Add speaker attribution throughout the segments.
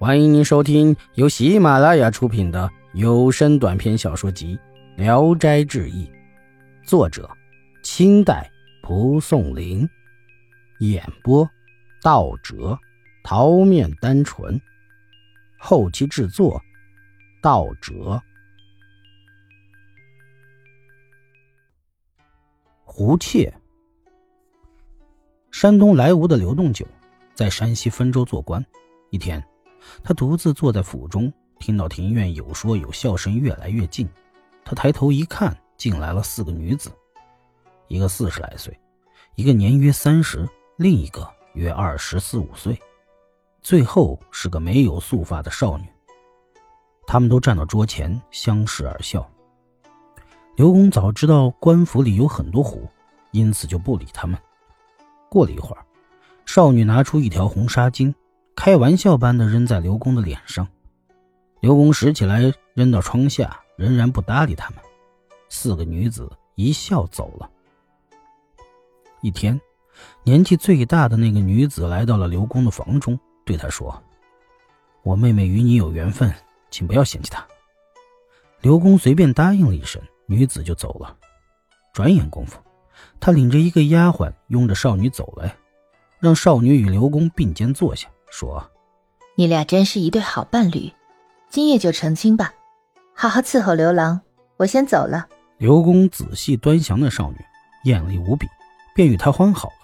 Speaker 1: 欢迎您收听由喜马拉雅出品的有声短篇小说集《聊斋志异》，作者：清代蒲松龄，演播：道哲、桃面单纯，后期制作：道哲。胡切，山东莱芜的刘洞九在山西汾州做官，一天。他独自坐在府中，听到庭院有说有笑声越来越近。他抬头一看，进来了四个女子，一个四十来岁，一个年约三十，另一个约二十四五岁，最后是个没有素发的少女。他们都站到桌前，相视而笑。刘公早知道官府里有很多虎，因此就不理他们。过了一会儿，少女拿出一条红纱巾。开玩笑般的扔在刘公的脸上，刘公拾起来扔到窗下，仍然不搭理他们。四个女子一笑走了。一天，年纪最大的那个女子来到了刘公的房中，对他说：“我妹妹与你有缘分，请不要嫌弃她。”刘公随便答应了一声，女子就走了。转眼功夫，他领着一个丫鬟拥着少女走来，让少女与刘公并肩坐下。说：“
Speaker 2: 你俩真是一对好伴侣，今夜就成亲吧，好好伺候刘郎。我先走了。”
Speaker 1: 刘公仔细端详那少女，艳丽无比，便与她欢好了。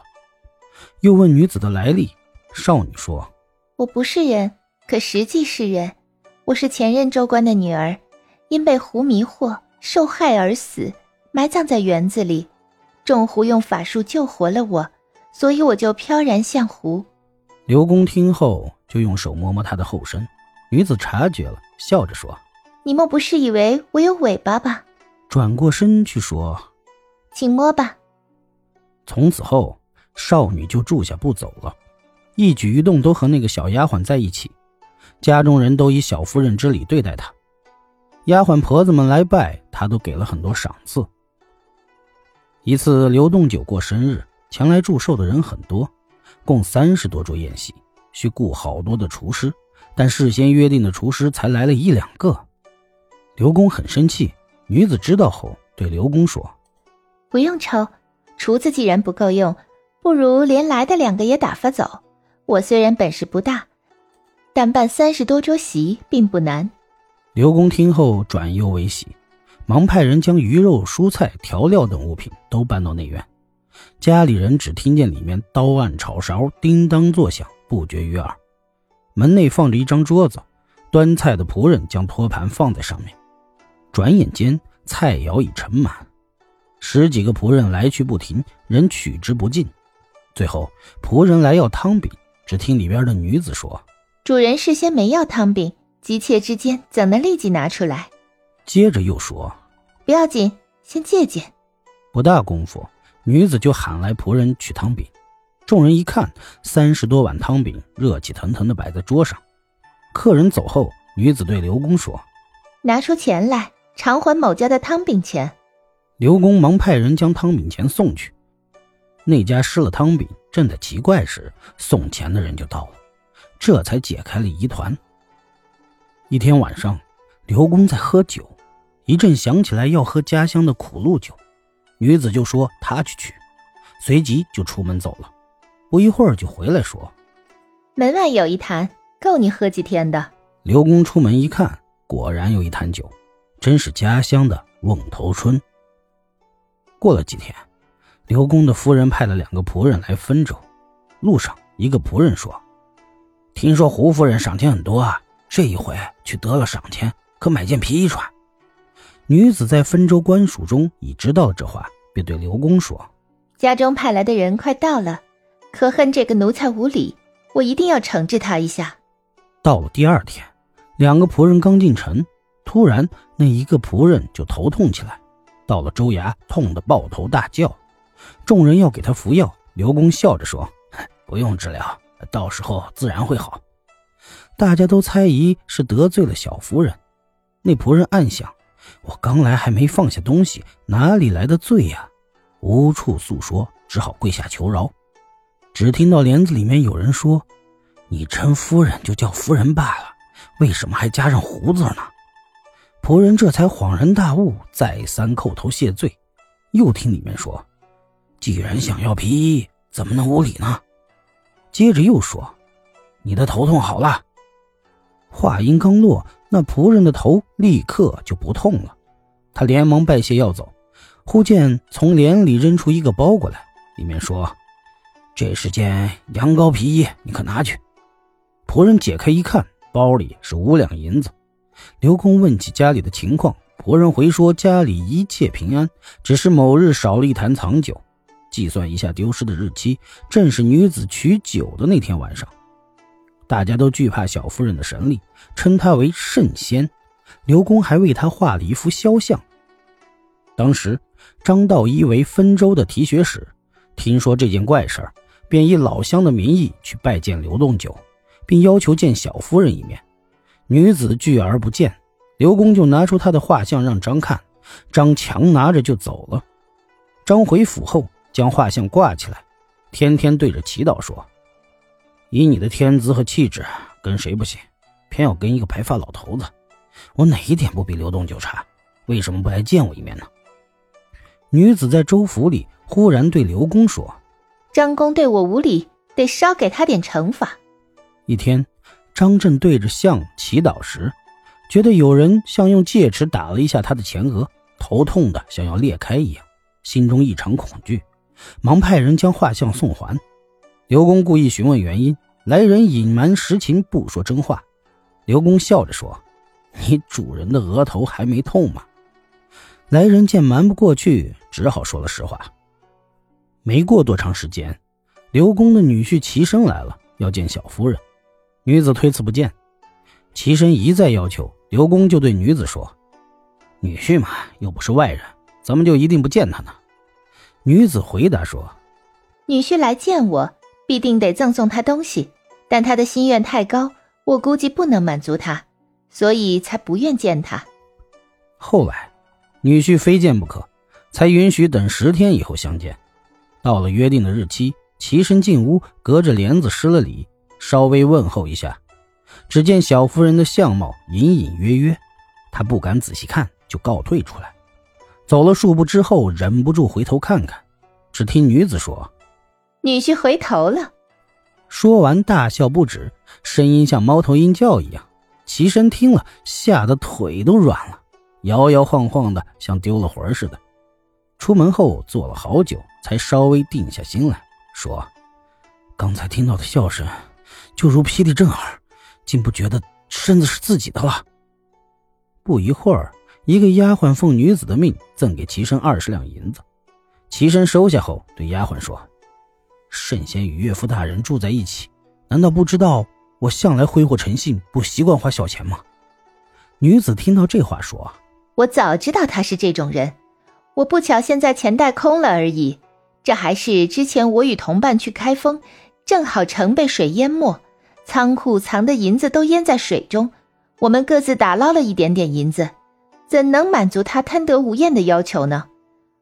Speaker 1: 又问女子的来历，少女说：“
Speaker 2: 我不是人，可实际是人。我是前任州官的女儿，因被狐迷惑受害而死，埋葬在园子里。众狐用法术救活了我，所以我就飘然向狐。”
Speaker 1: 刘公听后，就用手摸摸她的后身。女子察觉了，笑着说：“
Speaker 2: 你莫不是以为我有尾巴吧？”
Speaker 1: 转过身去说：“
Speaker 2: 请摸吧。”
Speaker 1: 从此后，少女就住下不走了，一举一动都和那个小丫鬟在一起。家中人都以小夫人之礼对待她，丫鬟婆子们来拜，她都给了很多赏赐。一次，刘洞九过生日，前来祝寿的人很多。共三十多桌宴席，需雇好多的厨师，但事先约定的厨师才来了一两个。刘公很生气，女子知道后对刘公说：“
Speaker 2: 不用愁，厨子既然不够用，不如连来的两个也打发走。我虽然本事不大，但办三十多桌席并不难。”
Speaker 1: 刘公听后转忧为喜，忙派人将鱼肉、蔬菜、调料等物品都搬到内院。家里人只听见里面刀案炒勺叮当作响，不绝于耳。门内放着一张桌子，端菜的仆人将托盘放在上面。转眼间，菜肴已盛满，十几个仆人来去不停，人取之不尽。最后，仆人来要汤饼，只听里边的女子说：“
Speaker 2: 主人事先没要汤饼，急切之间怎能立即拿出来？”
Speaker 1: 接着又说：“
Speaker 2: 不要紧，先借借。”
Speaker 1: 不大功夫。女子就喊来仆人取汤饼，众人一看，三十多碗汤饼热气腾腾的摆在桌上。客人走后，女子对刘公说：“
Speaker 2: 拿出钱来，偿还某家的汤饼钱。”
Speaker 1: 刘公忙派人将汤饼钱送去。那家失了汤饼，正在奇怪时，送钱的人就到了，这才解开了疑团。一天晚上，刘公在喝酒，一阵想起来要喝家乡的苦露酒。女子就说她去取，随即就出门走了。不一会儿就回来说：“
Speaker 2: 门外有一坛，够你喝几天的。”
Speaker 1: 刘公出门一看，果然有一坛酒，真是家乡的瓮头春。过了几天，刘公的夫人派了两个仆人来分粥。路上，一个仆人说：“听说胡夫人赏钱很多啊，这一回去得了赏钱，可买件皮衣穿。”女子在分州官署中已知道了这话，便对刘公说：“
Speaker 2: 家中派来的人快到了，可恨这个奴才无礼，我一定要惩治他一下。”
Speaker 1: 到了第二天，两个仆人刚进城，突然那一个仆人就头痛起来，到了州衙，痛得抱头大叫。众人要给他服药，刘公笑着说：“ 不用治疗，到时候自然会好。”大家都猜疑是得罪了小夫人，那仆人暗想。我刚来还没放下东西，哪里来的罪呀？无处诉说，只好跪下求饶。只听到帘子里面有人说：“你称夫人就叫夫人罢了，为什么还加上胡子呢？仆人这才恍然大悟，再三叩头谢罪。又听里面说：“既然想要皮衣，怎么能无礼呢？”接着又说：“你的头痛好了。”话音刚落，那仆人的头立刻就不痛了。他连忙拜谢要走，忽见从帘里扔出一个包过来，里面说：“这是件羊羔皮衣，你可拿去。”仆人解开一看，包里是五两银子。刘公问起家里的情况，仆人回说家里一切平安，只是某日少了一坛藏酒。计算一下丢失的日期，正是女子取酒的那天晚上。大家都惧怕小夫人的神力，称她为圣仙。刘公还为她画了一幅肖像。当时张道一为分州的提学使，听说这件怪事便以老乡的名义去拜见刘栋九，并要求见小夫人一面。女子拒而不见，刘公就拿出他的画像让张看，张强拿着就走了。张回府后将画像挂起来，天天对着祈祷说：“以你的天资和气质，跟谁不行？偏要跟一个白发老头子。我哪一点不比刘栋就差？为什么不来见我一面呢？”女子在周府里忽然对刘公说：“
Speaker 2: 张公对我无礼，得稍给他点惩罚。”
Speaker 1: 一天。张震对着像祈祷时，觉得有人像用戒尺打了一下他的前额，头痛的像要裂开一样，心中异常恐惧，忙派人将画像送还。刘公故意询问原因，来人隐瞒实情，不说真话。刘公笑着说：“你主人的额头还没痛吗？”来人见瞒不过去，只好说了实话。没过多长时间，刘公的女婿齐生来了，要见小夫人。女子推辞不见，齐生一再要求，刘公就对女子说：“女婿嘛，又不是外人，怎么就一定不见他呢？”女子回答说：“
Speaker 2: 女婿来见我，必定得赠送他东西，但他的心愿太高，我估计不能满足他，所以才不愿见他。”
Speaker 1: 后来，女婿非见不可，才允许等十天以后相见。到了约定的日期，齐身进屋，隔着帘子施了礼。稍微问候一下，只见小夫人的相貌隐隐约约，他不敢仔细看，就告退出来。走了数步之后，忍不住回头看看，只听女子说：“
Speaker 2: 女婿回头了。”
Speaker 1: 说完大笑不止，声音像猫头鹰叫一样。齐身听了，吓得腿都软了，摇摇晃晃的，像丢了魂似的。出门后坐了好久，才稍微定下心来说：“刚才听到的笑声。”就如霹雳震耳，竟不觉得身子是自己的了。不一会儿，一个丫鬟奉女子的命赠给齐生二十两银子。齐生收下后，对丫鬟说：“圣贤与岳父大人住在一起，难道不知道我向来挥霍诚信，不习惯花小钱吗？”女子听到这话，说：“
Speaker 2: 我早知道他是这种人，我不巧现在钱袋空了而已。这还是之前我与同伴去开封。”正好城被水淹没，仓库藏的银子都淹在水中，我们各自打捞了一点点银子，怎能满足他贪得无厌的要求呢？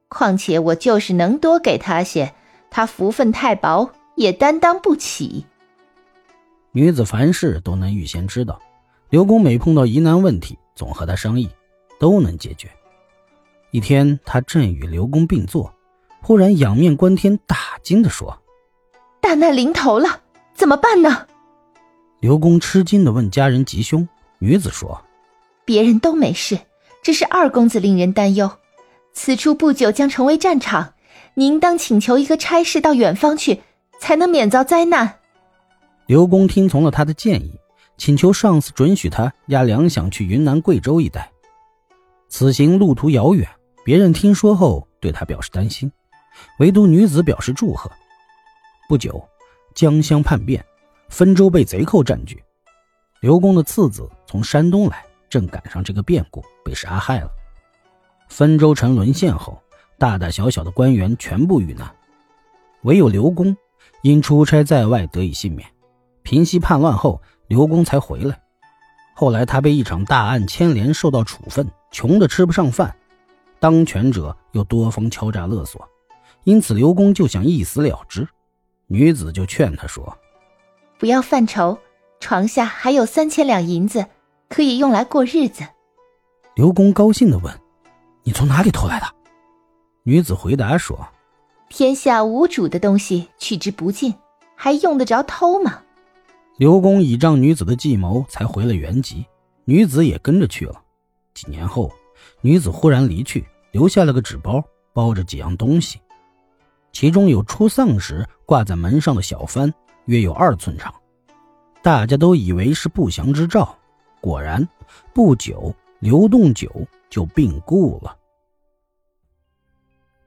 Speaker 2: 况且我就是能多给他些，他福分太薄，也担当不起。
Speaker 1: 女子凡事都能预先知道，刘公每碰到疑难问题，总和他商议，都能解决。一天，他正与刘公并坐，忽然仰面观天，大惊地说。
Speaker 2: 大难临头了，怎么办呢？
Speaker 1: 刘公吃惊的问家人吉凶。女子说：“
Speaker 2: 别人都没事，只是二公子令人担忧。此处不久将成为战场，您当请求一个差事到远方去，才能免遭灾难。”
Speaker 1: 刘公听从了他的建议，请求上司准许他押粮饷去云南、贵州一带。此行路途遥远，别人听说后对他表示担心，唯独女子表示祝贺。不久，江乡叛变，汾州被贼寇占据。刘公的次子从山东来，正赶上这个变故，被杀害了。汾州城沦陷后，大大小小的官员全部遇难，唯有刘公因出差在外得以幸免。平息叛乱后，刘公才回来。后来他被一场大案牵连，受到处分，穷得吃不上饭。当权者又多方敲诈勒索，因此刘公就想一死了之。女子就劝他说：“
Speaker 2: 不要犯愁，床下还有三千两银子，可以用来过日子。
Speaker 1: 刘公高兴的问：“你从哪里偷来的？”女子回答说：“
Speaker 2: 天下无主的东西取之不尽，还用得着偷吗？”
Speaker 1: 刘公倚仗女子的计谋，才回了原籍，女子也跟着去了。几年后，女子忽然离去，留下了个纸包，包着几样东西，其中有出丧时挂在门上的小幡，约有二寸长。大家都以为是不祥之兆，果然，不久刘栋九就病故了。